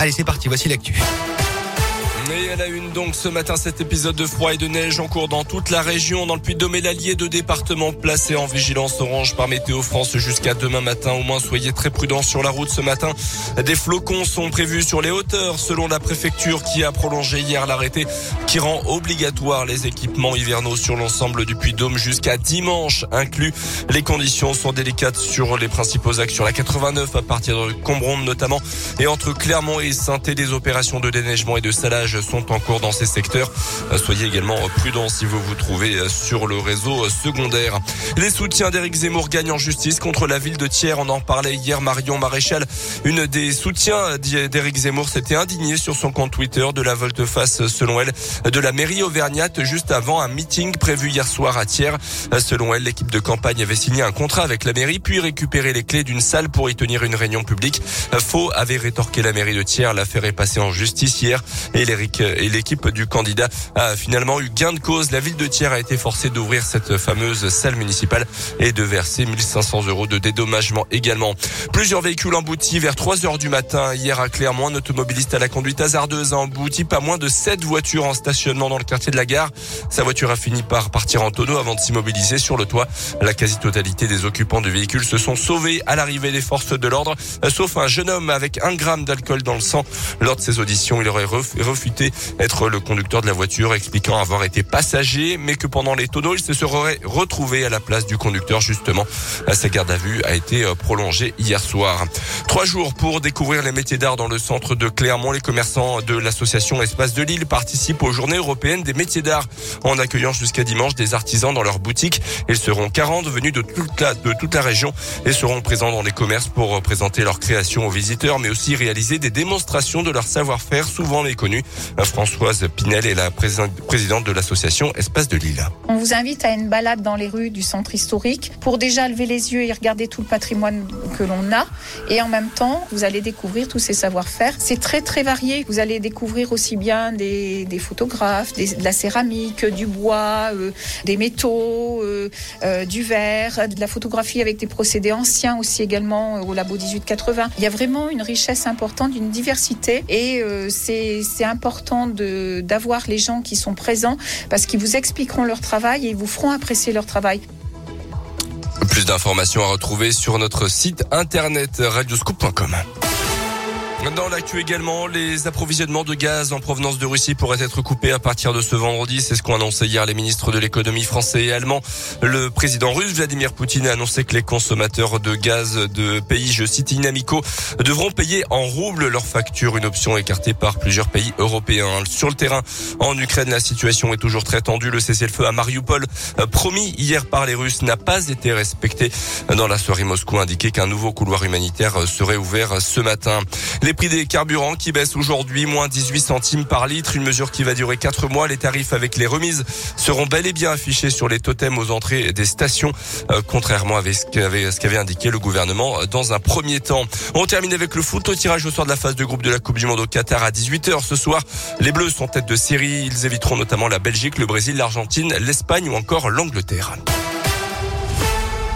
Allez, c'est parti, voici l'actu. Et elle a une donc ce matin cet épisode de froid et de neige en cours dans toute la région. Dans le Puy-de-Dôme et l'Allier, deux départements placés en vigilance orange par Météo France jusqu'à demain matin. Au moins, soyez très prudents sur la route ce matin. Des flocons sont prévus sur les hauteurs selon la préfecture qui a prolongé hier l'arrêté qui rend obligatoire les équipements hivernaux sur l'ensemble du Puy-de-Dôme jusqu'à dimanche inclus. Les conditions sont délicates sur les principaux axes sur la 89 à partir de Combronde notamment et entre Clermont et saint des opérations de déneigement et de salage sont en cours dans ces secteurs. Soyez également prudents si vous vous trouvez sur le réseau secondaire. Les soutiens d'Éric Zemmour gagnent en justice contre la ville de Thiers. On en parlait hier. Marion Maréchal, une des soutiens d'Éric Zemmour, s'était indignée sur son compte Twitter de la volte-face, selon elle, de la mairie auvergnate juste avant un meeting prévu hier soir à Thiers. Selon elle, l'équipe de campagne avait signé un contrat avec la mairie, puis récupéré les clés d'une salle pour y tenir une réunion publique. Faux avait rétorqué la mairie de Thiers. L'affaire est passée en justice hier et et l'équipe du candidat a finalement eu gain de cause. La ville de Thiers a été forcée d'ouvrir cette fameuse salle municipale et de verser 1500 euros de dédommagement également. Plusieurs véhicules emboutis vers 3 heures du matin hier à Clermont. Un automobiliste à la conduite hasardeuse a embouti pas moins de 7 voitures en stationnement dans le quartier de la gare. Sa voiture a fini par partir en tonneau avant de s'immobiliser sur le toit. La quasi-totalité des occupants du véhicule se sont sauvés à l'arrivée des forces de l'ordre, sauf un jeune homme avec un gramme d'alcool dans le sang. Lors de ses auditions, il aurait être le conducteur de la voiture, expliquant avoir été passager, mais que pendant les tonneaux, il se serait retrouvé à la place du conducteur, justement. Sa garde à vue a été euh, prolongée hier soir. Trois jours pour découvrir les métiers d'art dans le centre de Clermont. Les commerçants de l'association Espace de Lille participent aux journées européennes des métiers d'art en accueillant jusqu'à dimanche des artisans dans leurs boutiques. Ils seront 40 venus de toute la, région et seront présents dans les commerces pour présenter leurs créations aux visiteurs, mais aussi réaliser des démonstrations de leur savoir-faire souvent méconnus. Françoise Pinel est la présidente de l'association Espace de Lille. On vous invite à une balade dans les rues du centre historique pour déjà lever les yeux et regarder tout le patrimoine que l'on a. Et en même temps, vous allez découvrir tous ces savoir-faire. C'est très très varié. Vous allez découvrir aussi bien des, photographes, de la céramique, du bois, euh, des métaux, euh, euh, du verre, de la photographie avec des procédés anciens aussi également au labo 1880. Il y a vraiment une richesse importante, une diversité et c'est important d'avoir les gens qui sont présents parce qu'ils vous expliqueront leur travail et ils vous feront apprécier leur travail. Plus d'informations à retrouver sur notre site internet radioscoop.com. Dans l'actu également, les approvisionnements de gaz en provenance de Russie pourraient être coupés à partir de ce vendredi. C'est ce qu'ont annoncé hier les ministres de l'économie français et allemand. Le président russe Vladimir Poutine a annoncé que les consommateurs de gaz de pays, je cite, inamicaux, devront payer en roubles leurs factures, une option écartée par plusieurs pays européens. Sur le terrain, en Ukraine, la situation est toujours très tendue. Le cessez-le-feu à Mariupol, promis hier par les Russes, n'a pas été respecté. Dans la soirée, Moscou a indiqué qu'un nouveau couloir humanitaire serait ouvert ce matin. Les prix des carburants qui baissent aujourd'hui, moins 18 centimes par litre, une mesure qui va durer 4 mois. Les tarifs avec les remises seront bel et bien affichés sur les totems aux entrées des stations, euh, contrairement à ce qu'avait indiqué le gouvernement dans un premier temps. On termine avec le foot au tirage au soir de la phase de groupe de la Coupe du Monde au Qatar à 18h ce soir. Les Bleus sont tête de série. Ils éviteront notamment la Belgique, le Brésil, l'Argentine, l'Espagne ou encore l'Angleterre.